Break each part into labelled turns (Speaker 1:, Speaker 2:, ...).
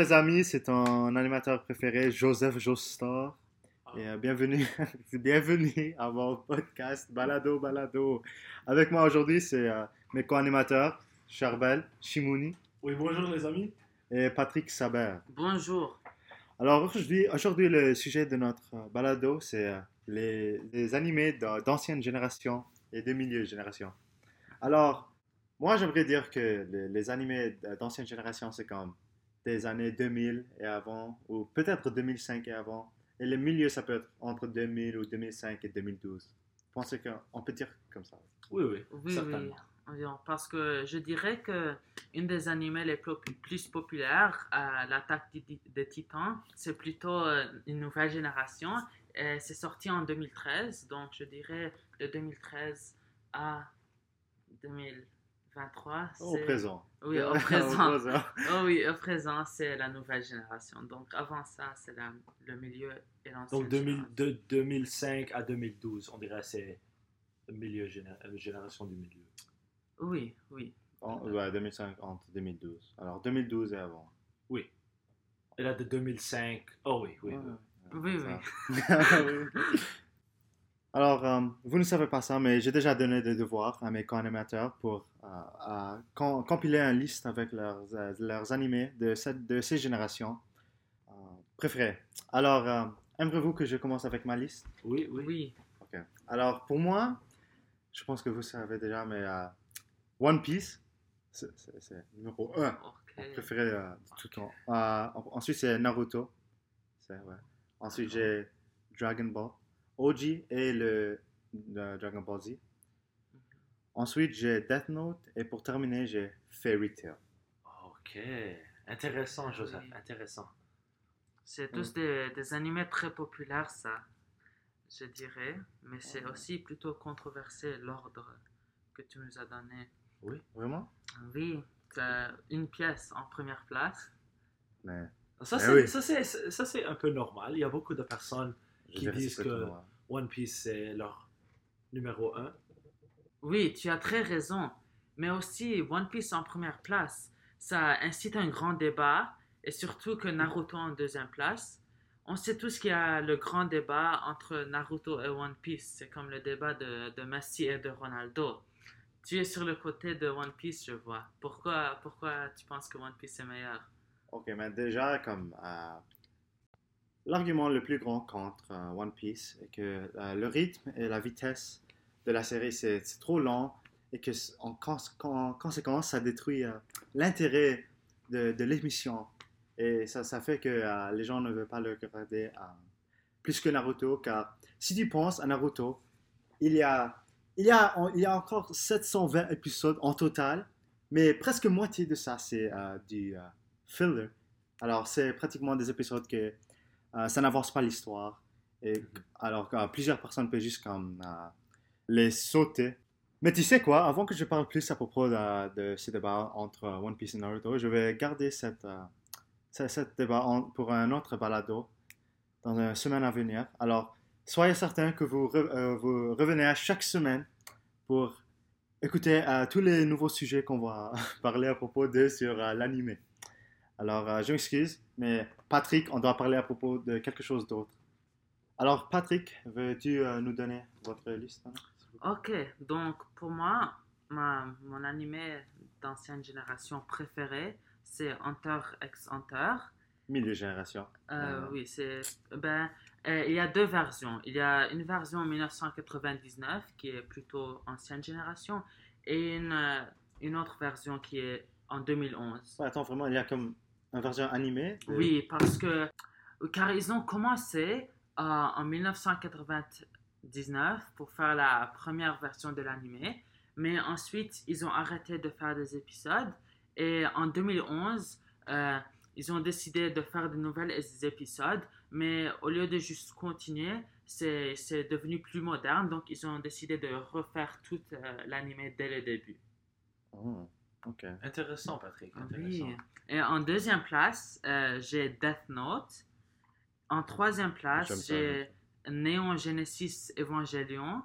Speaker 1: les amis, c'est ton animateur préféré, Joseph Joestar. Et euh, bienvenue, bienvenue à mon podcast Balado Balado. Avec moi aujourd'hui, c'est euh, mes co-animateurs, Charbel Chimouni
Speaker 2: Oui, bonjour les amis.
Speaker 1: et Patrick Saber.
Speaker 3: Bonjour.
Speaker 1: Alors aujourd'hui, aujourd'hui, le sujet de notre euh, balado, c'est euh, les, les animés d'an- d'ancienne génération et de milieu génération. Alors, moi, j'aimerais dire que les, les animés d'ancienne génération, c'est comme des années 2000 et avant, ou peut-être 2005 et avant. Et le milieu, ça peut être entre 2000 ou 2005 et 2012. Je pense qu'on peut dire comme ça.
Speaker 2: Oui, oui,
Speaker 3: Oui, oui,
Speaker 2: certainement.
Speaker 3: environ. Parce que je dirais que une des animés les plus, populaires, euh, l'attaque des, Ti- des titans, c'est plutôt euh, une nouvelle génération. Et C'est sorti en 2013, donc je dirais de 2013 à 2023.
Speaker 1: Au présent.
Speaker 3: Oui, au présent. Oh oui, au présent, c'est la nouvelle génération. Donc avant ça, c'est la- le milieu et l'ancienne
Speaker 2: Donc 2000
Speaker 3: génération.
Speaker 2: de 2005 à 2012, on dirait c'est le milieu géné- génération du milieu.
Speaker 3: Oui, oui.
Speaker 1: En- ouais, 2005 entre 2012. Alors 2012 et avant.
Speaker 2: Et là de 2005, oh oui, oui.
Speaker 1: Ouais,
Speaker 2: oui.
Speaker 3: Oui.
Speaker 1: Oui. Alors, euh, vous ne savez pas ça, mais j'ai déjà donné des devoirs à mes co-animateurs pour euh, à com- compiler une liste avec leurs, euh, leurs animés de, cette, de ces générations euh, préférées. Alors, euh, aimerez-vous que je commence avec ma liste?
Speaker 2: Oui, oui.
Speaker 3: Oui.
Speaker 1: Ok. Alors, pour moi, je pense que vous savez déjà, mais euh, One Piece, c'est numéro 1
Speaker 3: Ok.
Speaker 1: préféré euh, de tout le temps. Euh, ensuite, c'est Naruto. Ouais. Ensuite, j'ai Dragon Ball. OG et le, le Dragon Ball Z. Ensuite, j'ai Death Note. Et pour terminer, j'ai Fairy Tail.
Speaker 2: Ok, intéressant, Joseph,
Speaker 3: Oui.
Speaker 2: intéressant.
Speaker 3: C'est tous des, des animés très populaires, ça, je dirais. Mais c'est aussi plutôt controversé l'ordre que tu nous as donné.
Speaker 1: Vraiment?
Speaker 3: Oui, une pièce en première place.
Speaker 1: Mais
Speaker 2: Ça, c'est,
Speaker 1: oui.
Speaker 2: ça, c'est, ça, c'est un peu normal. Il y a beaucoup de personnes
Speaker 1: je
Speaker 2: Qui disent que-. One Piece c'est leur numéro 1.
Speaker 3: Oui, tu as très raison. Mais aussi, One Piece en première place, ça incite un grand débat. Et surtout que Naruto en deuxième place. On sait tous qu'il y a le grand débat entre Naruto et One Piece. C'est comme le débat de, de Messi et de Ronaldo. Tu es sur le côté de One Piece, je vois. Pourquoi, pourquoi tu penses que One Piece est meilleur?
Speaker 1: Ok, mais déjà, comme euh, l'argument le plus grand contre euh, One Piece est que euh, le rythme et la vitesse de la série, c'est trop lent et que en, cons- en conséquence, ça détruit euh, l'intérêt de, l'émission. Et ça, fait que les gens ne veulent pas le regarder plus que Naruto, car si tu penses à Naruto, il y a, il y a, il y a encore 720 épisodes en total, mais presque moitié de ça, c'est du filler. Alors, c'est pratiquement des épisodes que euh, ça n'avance pas l'histoire. Et alors euh, plusieurs personnes peuvent juste comme euh, les sauter. Mais tu sais quoi, avant que je parle plus à propos de, de ce débat entre euh, One Piece et Naruto, je vais garder cette, ce, ce débat en- pour un autre balado dans une semaine à venir. Alors, soyez certains que vous, re- vous revenez à chaque semaine pour écouter euh, tous les nouveaux sujets qu'on va parler à propos de sur euh, l'anime. Alors, euh, je m'excuse, mais Patrick, on doit parler à propos de quelque chose d'autre. Alors, Patrick, veux-tu euh, nous donner votre liste hein?
Speaker 3: Ok, donc pour moi, ma, mon animé d'ancienne génération préféré, c'est Hunter x Hunter.
Speaker 1: Milieu génération.
Speaker 3: Euh,
Speaker 1: Euh.
Speaker 3: Oui, c'est. Ben, euh, il y a deux versions. Il y a une version en 1999 qui est plutôt ancienne génération et une, une autre version qui est en 2011.
Speaker 1: Ouais, attends, vraiment, il y a comme une version animée de-
Speaker 3: Oui, parce que. Car ils ont commencé euh, en 1999 pour faire la première version de l'animé, mais ensuite ils ont arrêté de faire des épisodes et en 2011 euh, ils ont décidé de faire de nouvelles épisodes, mais au lieu de juste continuer, c'est c'est devenu plus moderne, donc ils ont décidé de refaire tout euh, l'animé dès le début.
Speaker 1: Oh, ok.
Speaker 2: Intéressant, Patrick.
Speaker 3: Oui.
Speaker 2: Intéressant.
Speaker 3: Et en deuxième place, euh, j'ai Death Note. En troisième place, j'ai Neon Genesis Evangelion.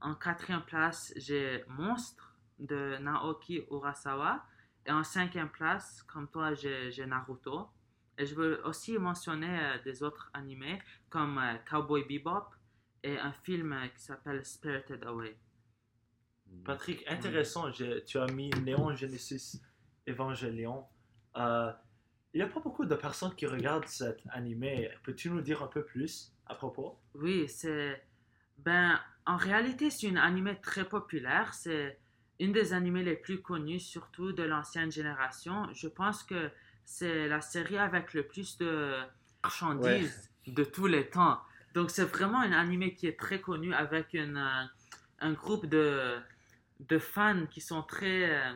Speaker 3: En quatrième place, j'ai Monstre de Naoki Urasawa. Et en cinquième place, comme toi, j'ai j'ai Naruto. Et je veux aussi mentionner euh, des autres animés comme euh, Cowboy Bebop et un film euh, qui s'appelle Spirited Away.
Speaker 2: Patrick, intéressant. j'ai- Tu as mis Néon Genesis Evangelion. Euh, il n'y a pas beaucoup de personnes qui regardent cet animé. Peux-tu nous dire un peu plus à propos?
Speaker 3: Oui, c'est. Ben, en réalité, c'est une animé très populaire. C'est une des animés les plus connus, surtout de l'ancienne génération. Je pense que c'est la série avec le plus de marchandises de tous les temps. Donc, c'est vraiment un animé qui est très connu avec une, un groupe de, de fans qui sont très. euh,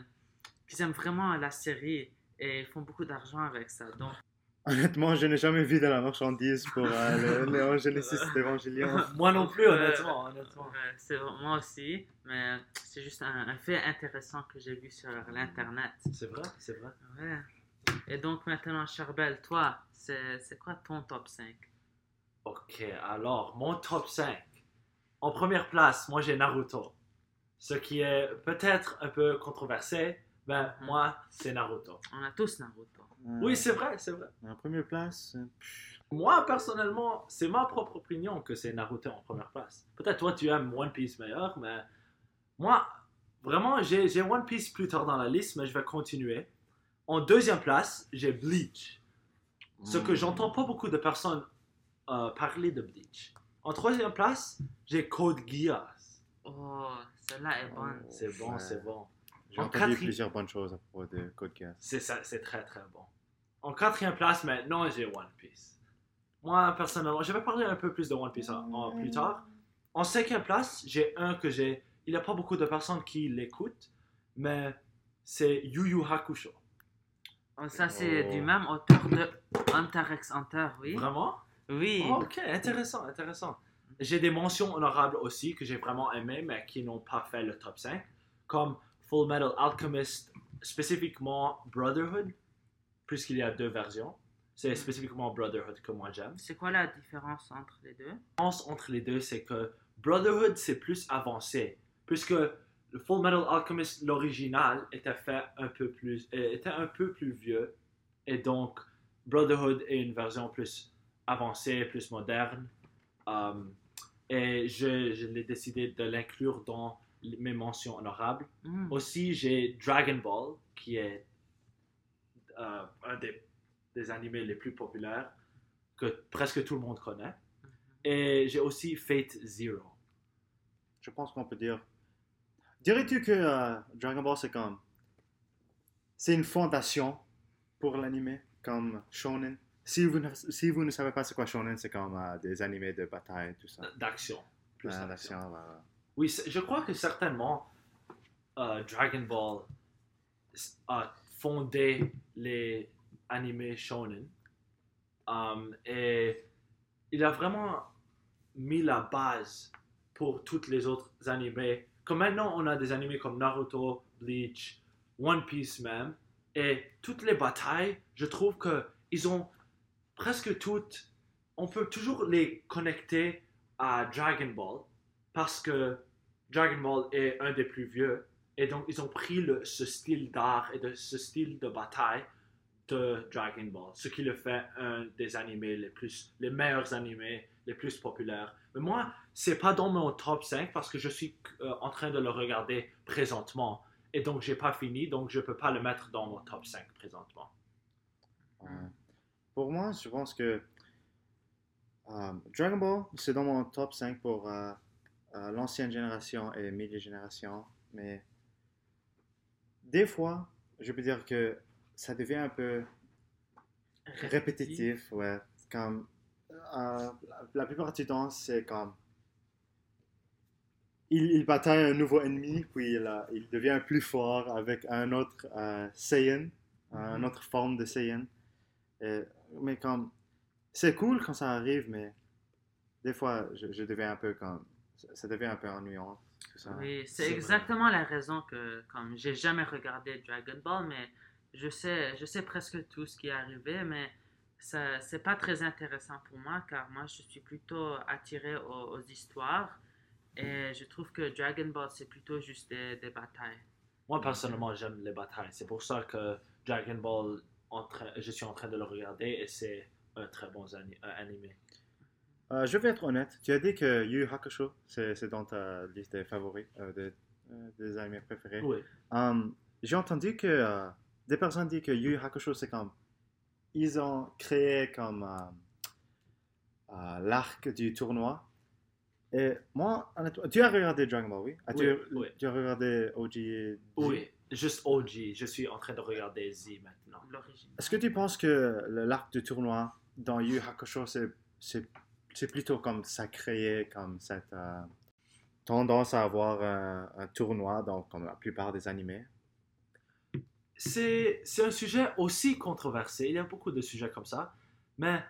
Speaker 3: qui aiment vraiment la série et ils font beaucoup d'argent avec ça. Donc,
Speaker 1: Honnêtement, je n'ai jamais vu de la marchandise pour euh, le Néon Genesis d'Evangelion.
Speaker 2: Moi non plus, honnêtement. honnêtement.
Speaker 3: C'est moi aussi, mais c'est juste un, un fait intéressant que j'ai vu sur l'internet.
Speaker 2: C'est vrai, c'est vrai.
Speaker 3: Ouais. Et donc maintenant, Charbel, toi, c'est c'est quoi ton top 5
Speaker 2: Ok, alors, mon top 5. En première place, moi j'ai Naruto. Ce qui est peut-être un peu controversé, mais
Speaker 3: Mhm.
Speaker 2: moi, c'est Naruto.
Speaker 3: On a tous Naruto.
Speaker 1: Euh,
Speaker 2: Oui, c'est vrai, c'est vrai.
Speaker 1: En première place,
Speaker 2: Moi, personnellement, c'est ma propre opinion que c'est Naruto en première place. Peut-être toi, tu aimes One Piece meilleur, mais moi, vraiment, j'ai j'ai One Piece plus tard dans la liste, mais je vais continuer. En deuxième place, j'ai Bleach. Ce que
Speaker 1: hmm.
Speaker 2: j'entends pas beaucoup de personnes euh, parler de Bleach. En troisième place, j'ai Code Geass.
Speaker 3: Oh, celle-là est bonne.
Speaker 2: C'est bon, c'est bon.
Speaker 1: J'ai
Speaker 2: En
Speaker 1: entendu
Speaker 2: quatrième-
Speaker 1: plusieurs bonnes choses à propos de Code Geass.
Speaker 2: C'est ça, c'est très très bon. En quatrième place, maintenant, j'ai One Piece. Moi, personnellement, je vais parler un peu plus de One Piece en- en- plus tard. En cinquième place, j'ai un que j'ai. Il n'y a pas beaucoup de personnes qui l'écoutent, mais c'est Yu Yu Hakusho.
Speaker 3: Oh, ça, c'est
Speaker 1: Oh.
Speaker 3: du même auteur de Hunter x Hunter, oui.
Speaker 2: Vraiment?
Speaker 3: Oui.
Speaker 2: Oh, Ok, intéressant, intéressant. J'ai des mentions honorables aussi que j'ai vraiment aimées, mais qui n'ont pas fait le top 5, comme Full Metal Alchemist, spécifiquement Brotherhood, puisqu'il y a deux versions. C'est spécifiquement Brotherhood que moi j'aime.
Speaker 3: C'est quoi la différence entre les deux?
Speaker 2: La différence entre les deux, c'est que Brotherhood, c'est plus avancé, puisque le Full Metal Alchemist, l'original, était fait un peu plus, euh, était un peu plus vieux, et donc Brotherhood est une version plus avancée, plus moderne, Um, et je, je l'ai décidé de l'inclure dans mes mentions honorables.
Speaker 3: Hmm.
Speaker 2: Aussi, j'ai Dragon Ball, qui est euh, un des, des animés les plus populaires que presque tout le monde connaît.
Speaker 3: Mhm.
Speaker 2: Et j'ai aussi Fate Zero.
Speaker 1: Je pense qu'on peut dire. Dirais-tu que euh, Dragon Ball c'est comme. C'est une fondation pour l'anime, comme Shonen? Si vous, ne, si vous ne savez pas c'est quoi Shonen, c'est comme euh, des animés de bataille, tout ça.
Speaker 2: D'action. Plus
Speaker 1: Ah,
Speaker 2: d'action. Oui, c'est- je crois que certainement euh, Dragon Ball s- a fondé les animés shonen. Um, et il a vraiment mis la base pour toutes les autres animés. Comme maintenant, on a des animés comme Naruto, Bleach, One Piece même. Et toutes les batailles, je trouve que ils ont presque toutes. On peut toujours les connecter à Dragon Ball parce que Dragon Ball est un des plus vieux. Et donc, ils ont pris ce style d'art et de ce style de bataille de Dragon Ball, ce qui le fait un des animés les plus, les meilleurs animés, les plus populaires. Mais moi, c'est pas dans mon top 5 parce que je suis euh, en train de le regarder présentement. Et donc, j'ai pas fini, donc je peux pas le mettre dans mon top 5 présentement.
Speaker 1: Ouais. Pour moi, je pense que euh, Dragon Ball, c'est dans mon top 5 pour euh, euh, l'ancienne génération et milieu génération. Mais des fois, je peux dire que ça devient un peu répétitif. Ouais. Comme, la, la plupart du temps, c'est comme. Il, il bataille un nouveau ennemi, puis il, il devient plus fort avec un autre Saiyan, une
Speaker 3: Mhm.
Speaker 1: autre forme de Saiyan. Et- mais comme. C'est cool quand ça arrive, mais des fois, je, je deviens un peu comme. Ça, devient un peu ennuyant. Tout ça.
Speaker 3: Oui,
Speaker 2: c'est vrai.
Speaker 3: exactement la raison que, comme j'ai jamais regardé Dragon Ball, mais je sais, je sais presque tout ce qui est arrivé, mais ça, c'est pas très intéressant pour moi, car moi, je suis plutôt attiré aux, aux histoires, et je trouve que Dragon Ball, c'est plutôt juste des, des batailles.
Speaker 2: Moi, personnellement, j'aime les batailles. C'est pour ça que Dragon Ball, en train- je suis en train de le regarder et c'est un très bon ani- animé.
Speaker 1: Euh, je vais être honnête. Tu as dit que Yu Hakusho, c'est dans ta liste des favoris, euh, des, euh, des animés préférés.
Speaker 2: Oui.
Speaker 1: Um, J'ai entendu que euh, des personnes disent que Yu Hakusho, c'est comme. Ils ont créé comme. euh, l'arc du tournoi. Et moi, honnêtement, tu as regardé Dragon Ball, oui?
Speaker 2: Oui, oui.
Speaker 1: tu as regardé OG?
Speaker 2: Oui, juste OG. Je suis en train de regarder Z maintenant.
Speaker 1: Est-ce que tu penses que le- l'arc du tournoi dans Yu Yu Hakusho, c'est- plutôt comme ça créé comme cette euh, tendance à avoir un, un tournoi dans comme la plupart des animés?
Speaker 2: c'est c'est un sujet aussi controversé. Il y a beaucoup de sujets comme ça. Mais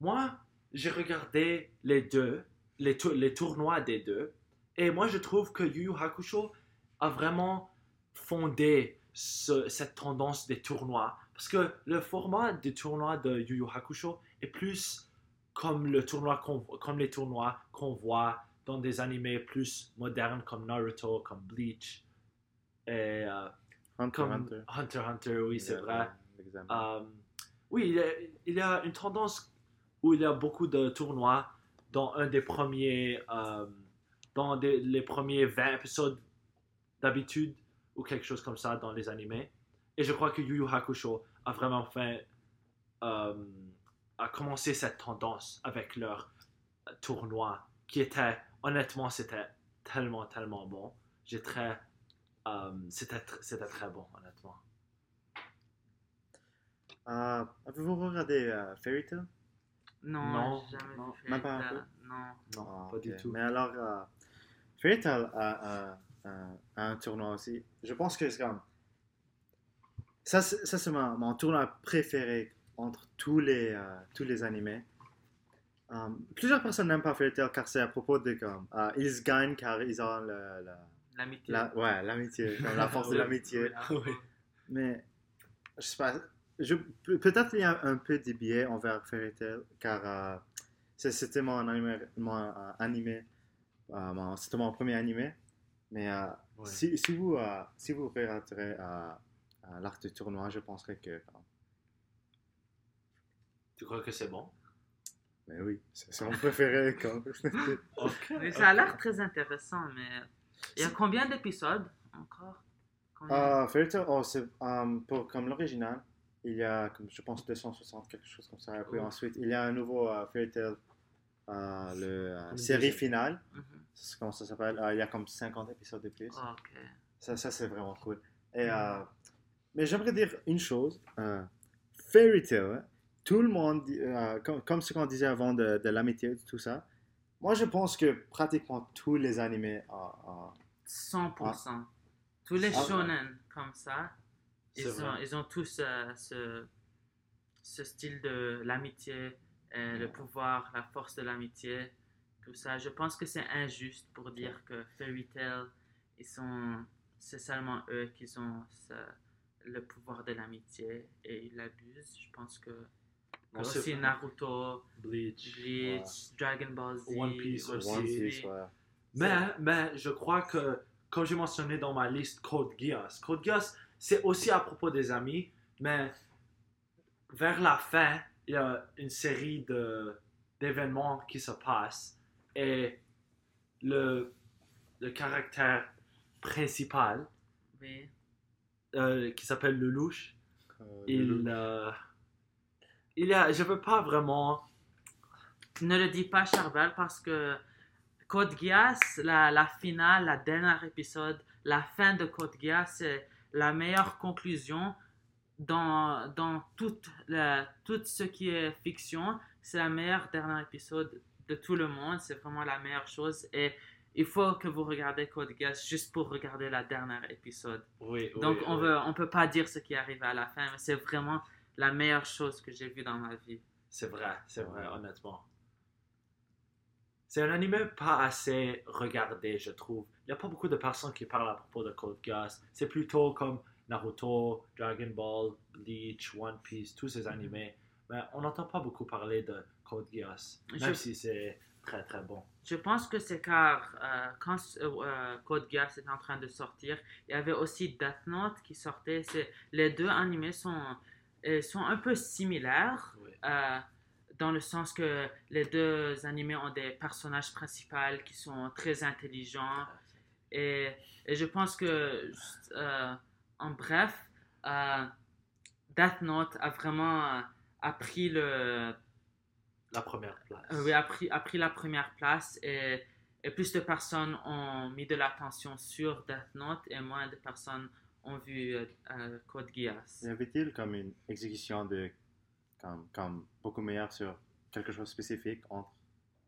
Speaker 2: moi, j'ai regardé les deux, les, les tournois des deux. Et moi, je trouve que Yu Yu Hakusho a vraiment fondé ce- cette tendance des tournois. Parce que le format des tournois de Yu Yu Hakusho est plus comme, le tournoi comme les tournois qu'on voit dans des animés plus modernes comme Naruto, comme Bleach. Et euh,
Speaker 1: Hunter
Speaker 2: comme
Speaker 1: Hunter.
Speaker 2: Hunter Hunter, oui, c'est vrai. Euh, oui, il y, a, il y a une tendance où il y a beaucoup de tournois dans un des premiers, euh, dans des- les premiers 20 épisodes d'habitude ou quelque chose comme ça dans les animés. Et je crois que Yu Yu Hakusho a vraiment fait, euh, a commencé cette tendance avec leur tournoi qui était, honnêtement, c'était tellement, tellement bon. J'ai très, euh, c'était, tr- c'était très bon, honnêtement.
Speaker 1: Euh, Avez-vous regardé euh, Fairy Tail?
Speaker 3: Non,
Speaker 2: Non,
Speaker 3: jamais
Speaker 2: non.
Speaker 1: Même pas un peu?
Speaker 3: Non.
Speaker 2: Non,
Speaker 1: Ah,
Speaker 2: pas du
Speaker 1: ok.
Speaker 2: tout.
Speaker 1: Mais alors, euh, Fairy Tail a, un tournoi aussi. Je pense que c'est comme. Ça, c'est ça, c'est mon, mon tournoi préféré entre tous les, euh, tous les animés. Euh, plusieurs personnes n'aiment pas Fairy Tail car c'est à propos de comme. euh, ils gagnent car ils ont le- le-
Speaker 3: L'amitié.
Speaker 1: la, ouais, l'amitié, comme la force de l'amitié.
Speaker 2: Oui.
Speaker 1: Mais je sais pas. Je, pe- peut-être il y a un peu de biais envers Fairy Tail, car euh, c'était mon animé, mon, euh, animé euh, mon- c'était mon premier animé. Mais euh,
Speaker 2: Ouais.
Speaker 1: si, si vous euh, si vous regarderez euh, euh, l'arc du tournoi, je penserais que euh,
Speaker 2: Tu crois que c'est bon?
Speaker 1: mais oui, c'est mon préféré. Comme...
Speaker 2: Ok.
Speaker 3: Mais ça a l'air très intéressant, mais il y a combien d'épisodes encore? Combien?
Speaker 1: Euh, Fairy Tail, oh, c'est, pour, comme l'original, il y a, comme, je pense, 260, quelque chose comme ça. Et puis
Speaker 2: Oh.
Speaker 1: ensuite, il y a un nouveau euh, Fairy Tail, le
Speaker 2: Une
Speaker 1: série finale.
Speaker 3: Mhm.
Speaker 1: C'est comment ça s'appelle? Euh, Il y a comme 50 épisodes de plus.
Speaker 3: Ok.
Speaker 1: Ça, ça c'est vraiment cool. Et, euh, mais j'aimerais dire une chose. euh, Fairy Tail, hein, tout le monde, euh, comme, comme ce qu'on disait avant de, de l'amitié, tout ça, moi je pense que pratiquement tous les animés euh,
Speaker 3: 100%. Tous les
Speaker 1: Ah.
Speaker 3: shonen comme ça, ils ont, ils ont tous ce, ce style de l'amitié, le pouvoir, la force de l'amitié, tout ça. Je pense que c'est injuste pour dire que Fairy Tail, ils sont, c'est seulement eux qui ont ce- le pouvoir de l'amitié et ils l'abusent. Je pense que, aussi. Naruto,
Speaker 2: Bleach.
Speaker 3: Bleach, Dragon Ball Z,
Speaker 2: One Piece aussi.
Speaker 1: One Piece, ouais.
Speaker 2: Mais, mais je crois que, comme j'ai mentionné dans ma liste Code Geass, Code Geass, c'est aussi à propos des amis, mais vers la fin, il y a une série de, d'événements qui se passent et le, le caractère principal,
Speaker 3: Oui.
Speaker 2: euh, qui s'appelle Lelouch,
Speaker 1: Euh,
Speaker 2: il,
Speaker 1: le-
Speaker 2: euh, il y a, je veux pas vraiment
Speaker 3: Ne le dis pas, Charbel, parce que Code Geass, la, la finale, la dernière épisode, la fin de Code Geass, c'est la meilleure conclusion dans, dans toute la- tout ce qui est fiction. C'est la meilleure dernier épisode de tout le monde. C'est vraiment la meilleure chose. Et il faut que vous regardez Code Geass juste pour regarder la dernière épisode.
Speaker 2: Oui, oui,
Speaker 3: Donc, on
Speaker 2: oui.
Speaker 3: on peut pas dire ce qui est arrivé à la fin, mais c'est vraiment la meilleure chose que j'ai vue dans ma vie.
Speaker 2: C'est vrai, c'est vrai, honnêtement. C'est un anime pas assez regardé, je trouve. Il n'y a pas beaucoup de personnes qui parlent à propos de Code Geass. C'est plutôt comme Naruto, Dragon Ball, Bleach, One Piece, tous ces animés. Mais on n'entend pas beaucoup parler de Code Geass. Même
Speaker 3: Je-
Speaker 2: si c'est très très bon.
Speaker 3: Je pense que c'est car euh, quand euh, euh, Code Geass est en train de sortir, il y avait aussi Death Note qui sortait. C'est- Les deux animés sont, sont un peu similaires
Speaker 2: Oui.
Speaker 3: euh, dans le sens que les deux animés ont des personnages principaux qui sont très intelligents. Et, et je pense que, en bref, Death Note a vraiment a pris le,
Speaker 2: La première place.
Speaker 3: euh, oui, a pris, a pris la première place et, et plus de personnes ont mis de l'attention sur Death Note et moins de personnes ont vu euh, euh, Code Geass.
Speaker 1: Y avait-il comme une exécution de comme, comme beaucoup meilleure sur quelque chose de spécifique entre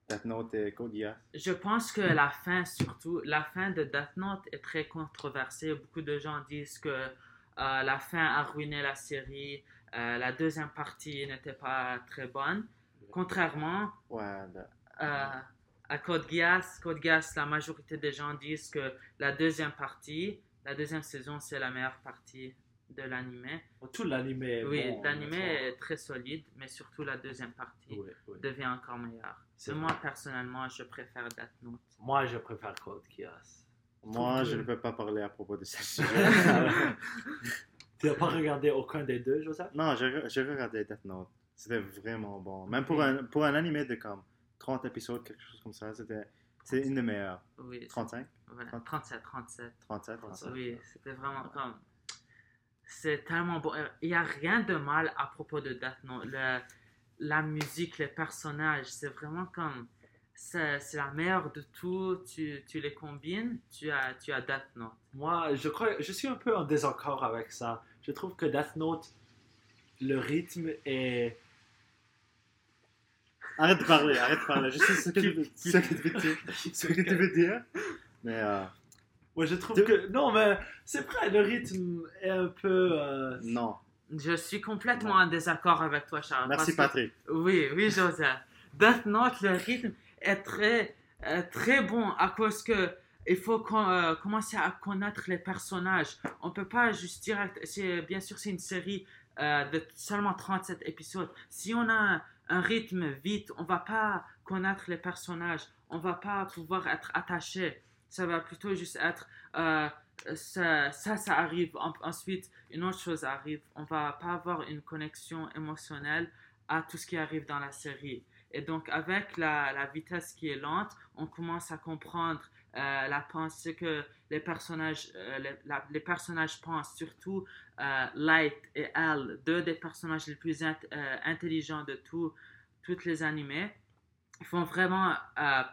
Speaker 1: Death Note et Code Geass?
Speaker 3: Je pense que la fin, surtout, la fin de Death Note est très controversée. Beaucoup de gens disent que euh, la fin a ruiné la série, euh, la deuxième partie n'était pas très bonne. Contrairement
Speaker 1: Ouais,
Speaker 3: euh, à Code Geass, Code Geass, la majorité des gens disent que la deuxième partie, la deuxième saison, c'est la meilleure partie de l'animé.
Speaker 2: Tout l'animé est
Speaker 3: Oui,
Speaker 2: bon,
Speaker 3: l'animé
Speaker 2: honnêtement.
Speaker 3: est très solide, mais surtout la deuxième partie
Speaker 2: Oui, oui.
Speaker 3: devient encore meilleure.
Speaker 2: Vrai.
Speaker 3: moi, personnellement, je préfère Death Note.
Speaker 2: Moi, je préfère Code Geass.
Speaker 1: Moi, je ne peux pas parler à propos de ce sujet.
Speaker 2: tu n'as pas regardé aucun des deux, Joseph?
Speaker 1: Non, j'ai regardé Death Note. C'était vraiment bon. Même pour un, pour un animé de comme 30 épisodes, quelque chose comme ça, c'était c'est une des meilleures.
Speaker 3: Oui,
Speaker 1: 35,
Speaker 3: ouais, 37, 37.
Speaker 1: 37, 37.
Speaker 3: Oui, c'était vraiment comme. C'est tellement bon. Il n'y a rien de mal à propos de Death Note. Le- la musique, les personnages, c'est vraiment comme. C'est c'est la meilleure de tout. Tu, tu les combines, tu as, tu as Death Note.
Speaker 2: Moi, je crois, je suis un peu en désaccord avec ça. Je trouve que Death Note, le rythme est.
Speaker 1: Arrête de parler, arrête de parler. Je sais ce que tu veux, dire. Ce que tu veux dire. Mais euh,
Speaker 2: Ouais, je trouve
Speaker 1: De-
Speaker 2: que. Non, mais c'est vrai, le rythme est un peu. euh,
Speaker 1: non.
Speaker 3: Je suis complètement en désaccord avec toi, Charles.
Speaker 1: Merci
Speaker 3: que-
Speaker 1: Patrick.
Speaker 3: Oui, oui, Joseph. Death Note, le rythme est très, euh, très bon à cause que il faut euh, commencer à connaître les personnages. On peut pas juste direct. Bien sûr c'est une série euh, de seulement 37 épisodes. Si on a un, rythme vite, on va pas connaître les personnages. On va pas pouvoir être attaché. Ça va plutôt juste être euh, ça, ça, arrive. En- ensuite, une autre chose arrive. On va pas avoir une connexion émotionnelle à tout ce qui arrive dans la série. Et donc, avec la vitesse qui est lente, on commence à comprendre euh, la pensée que les personnages, euh, les, la- les personnages pensent, surtout euh, Light et Al, deux des personnages les plus int- intelligents de tout, toutes les animés. Faut vraiment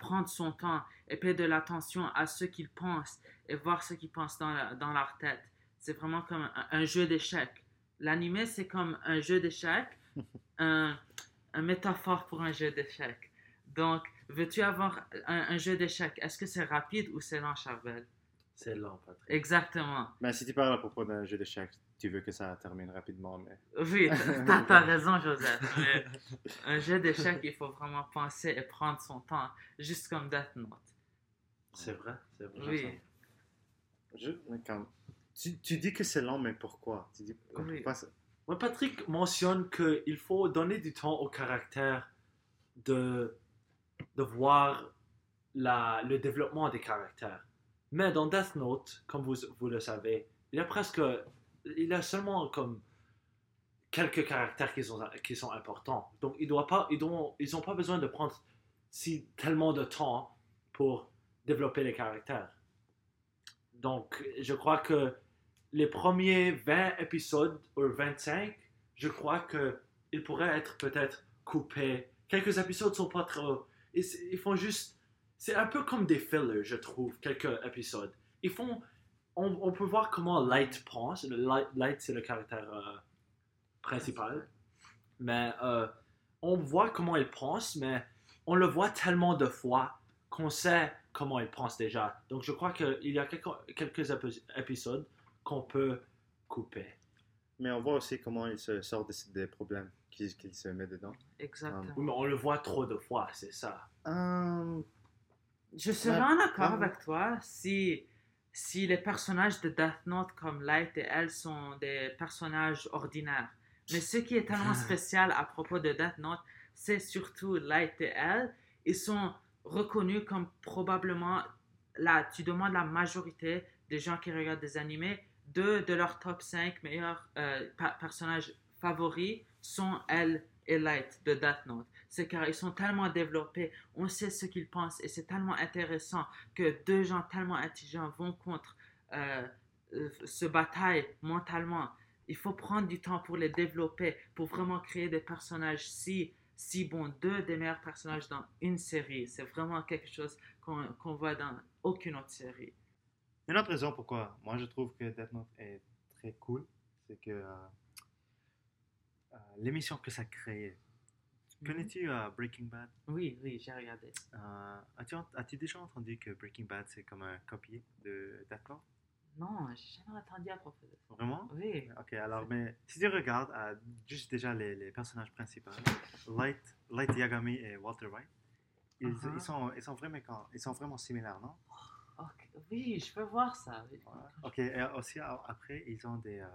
Speaker 3: prendre son temps et payer de l'attention à ce qu'ils pensent et voir ce qu'ils pensent dans, la- dans leur tête. C'est vraiment comme un, un jeu d'échecs. L'animé, c'est comme un jeu d'échecs, un, un métaphore pour un jeu d'échecs. Donc, veux-tu avoir un, un jeu d'échecs? Est-ce que c'est rapide ou c'est lent, Charbel
Speaker 2: C'est lent, Patrick.
Speaker 3: Exactement.
Speaker 1: Mais si tu parles à propos d'un jeu d'échecs, tu veux que ça termine rapidement. Mais...
Speaker 3: Oui, t'as t'as raison, Joseph. Mais un jeu d'échecs, il faut vraiment penser et prendre son temps, juste comme Death Note.
Speaker 2: C'est vrai, c'est vrai.
Speaker 3: Oui.
Speaker 1: Je, mais comme, tu, tu dis que c'est lent, mais pourquoi? Tu dis
Speaker 3: Oui.
Speaker 1: pas ça.
Speaker 2: Ouais, Patrick mentionne qu'il faut donner du temps au caractère de, de voir le développement des caractères. Mais dans Death Note, comme vous, vous le savez, il y a presque. Il y a seulement comme quelques caractères qui sont, qui sont importants. Donc, ils n'ont pas, ils ils pas besoin de prendre si, tellement de temps pour développer les caractères. Donc, je crois que les premiers 20 épisodes ou 25, je crois que ils pourraient être peut-être coupés. Quelques épisodes sont pas trop. Ils, font juste. C'est un peu comme des fillers, je trouve, quelques épisodes. Ils font. On, peut voir comment Light pense. Light, c'est le caractère euh, principal. Mais euh, on voit comment il pense, mais on le voit tellement de fois qu'on sait comment il pense déjà. Donc je crois qu'il y a quelques, quelques épi- épisodes qu'on peut couper.
Speaker 1: Mais on voit aussi comment il se sort de- des problèmes qu'il se met dedans.
Speaker 3: Exactement.
Speaker 2: Oui, mais on le voit trop de fois, c'est ça.
Speaker 1: Euh,
Speaker 3: Je serais en accord avec toi si, si les personnages de Death Note comme Light et elle sont des personnages ordinaires. Mais ce qui est tellement spécial à propos de Death Note, c'est surtout Light et elle. Ils sont reconnu comme probablement, là, tu demandes la majorité des gens qui regardent des animés, deux de leurs top 5 meilleurs euh, personnages favoris sont elle et Light de Death Note. C'est car ils sont tellement développés, on sait ce qu'ils pensent et c'est tellement intéressant que deux gens tellement intelligents vont contre euh, euh, se bataillent mentalement. Il faut prendre du temps pour les développer, pour vraiment créer des personnages si, si bons. Deux des meilleurs personnages dans une série. C'est vraiment quelque chose qu'on qu'on voit dans aucune autre série.
Speaker 1: Une autre raison pourquoi moi je trouve que Death Note est très cool, c'est que euh, euh, l'émission que ça créait.
Speaker 3: Mhm.
Speaker 1: Connais-tu euh, Breaking Bad?
Speaker 3: Oui, oui, j'ai regardé.
Speaker 1: Euh, As-tu as-tu déjà entendu que Breaking Bad c'est comme un copier de Note
Speaker 3: Non, j'ai jamais entendu à propos de ça.
Speaker 1: Vraiment?
Speaker 3: Oui.
Speaker 1: Ok, alors, mais si tu regardes euh, juste déjà les, les personnages principaux, Light, Light Yagami et Walter White, ils,
Speaker 3: Uh-huh.
Speaker 1: ils sont, ils, sont vraiment, ils sont vraiment similaires, non?
Speaker 3: Oui, je peux voir ça.
Speaker 1: Ok, et aussi après, ils ont des, euh,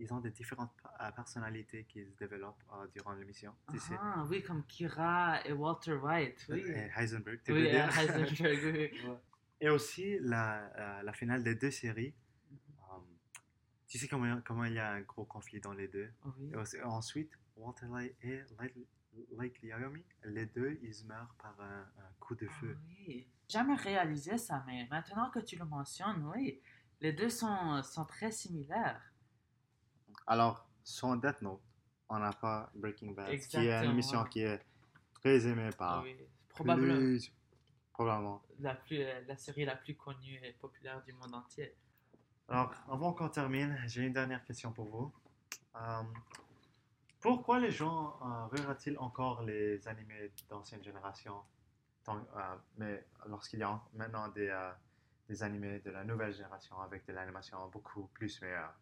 Speaker 1: ils ont des différentes euh, personnalités qui se développent euh, durant l'émission. Tu sais,
Speaker 3: Ah, oui, comme Kira et Walter White. Oui,
Speaker 1: et Heisenberg, tu
Speaker 3: oui
Speaker 1: veux dire?
Speaker 3: Heisenberg, oui.
Speaker 1: Et aussi la, euh, la finale des deux séries. euh, tu sais comment, comment il y a un gros conflit dans les deux?
Speaker 3: Oui.
Speaker 1: Et aussi- ensuite, Walter Light et Light, Light Yagami, les deux, ils meurent par un, un coup de feu.
Speaker 3: Ah Oui, jamais réalisé ça, mais maintenant que tu le mentionnes, oui, les deux sont, sont très similaires.
Speaker 1: Alors, sur Death Note, on n'a pas Breaking Bad, qui est une émission qui est très aimée par
Speaker 3: oui, probablement
Speaker 1: plus- probablement.
Speaker 3: la, plus, la série la plus connue et populaire du monde entier.
Speaker 1: Alors, avant qu'on termine, j'ai une dernière question pour vous. Euh, pourquoi les gens euh, regardent-ils encore les animés d'ancienne génération, tant- euh, mais lorsqu'il y a maintenant des, euh, des animés de la nouvelle génération avec de l'animation beaucoup plus meilleure?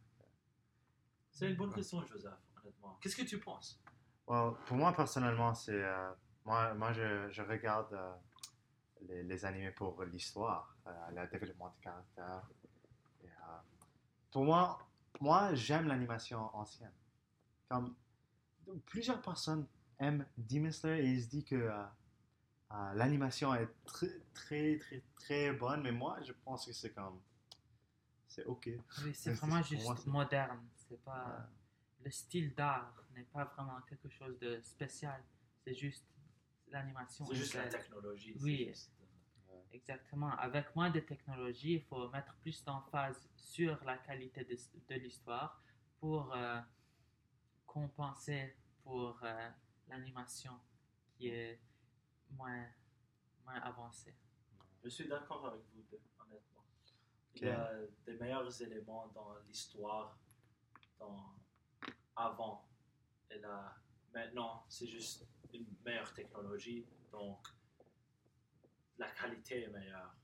Speaker 2: C'est une bonne question, Joseph, honnêtement. Qu'est-ce que tu penses?
Speaker 1: Well, pour moi, personnellement, c'est. euh, moi, moi je, je regarde euh, les, les animés pour l'histoire, euh, le développement de caractère. Et, pour moi, moi j'aime l'animation ancienne. Comme plusieurs personnes aiment Demon Slayer et ils se disent que euh, euh, l'animation est très, très, très, très bonne, mais moi, je pense que c'est comme. C'est ok.
Speaker 3: Oui, c'est vraiment juste
Speaker 1: moi,
Speaker 3: moderne. C'est pas
Speaker 1: Ouais.
Speaker 3: le style d'art n'est pas vraiment quelque chose de spécial. C'est juste l'animation.
Speaker 2: C'est juste la technologie.
Speaker 3: Oui.
Speaker 2: juste, euh,
Speaker 3: Exactement. Avec moins de technologie, il faut mettre plus d'emphase sur la qualité de, de l'histoire pour euh, compenser pour euh, l'animation qui est moins, moins avancée.
Speaker 2: Je suis d'accord avec vous deux. Il y a des meilleurs éléments dans l'histoire dans avant et là. Maintenant, c'est juste une meilleure technologie, donc la qualité est meilleure.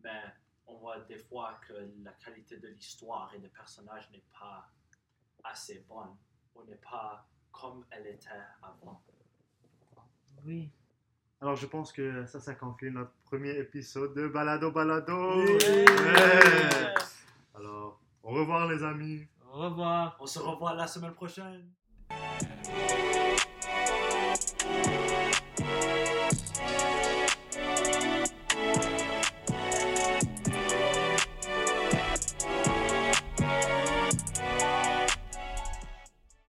Speaker 2: Mais on voit des fois que la qualité de l'histoire et des personnages n'est pas assez bonne ou n'est pas comme elle était avant.
Speaker 3: Oui.
Speaker 1: Alors, je pense que ça, ça conclut notre premier épisode de Balado Balado. Alors, au revoir, les amis.
Speaker 3: Au revoir.
Speaker 2: On se revoit la semaine prochaine.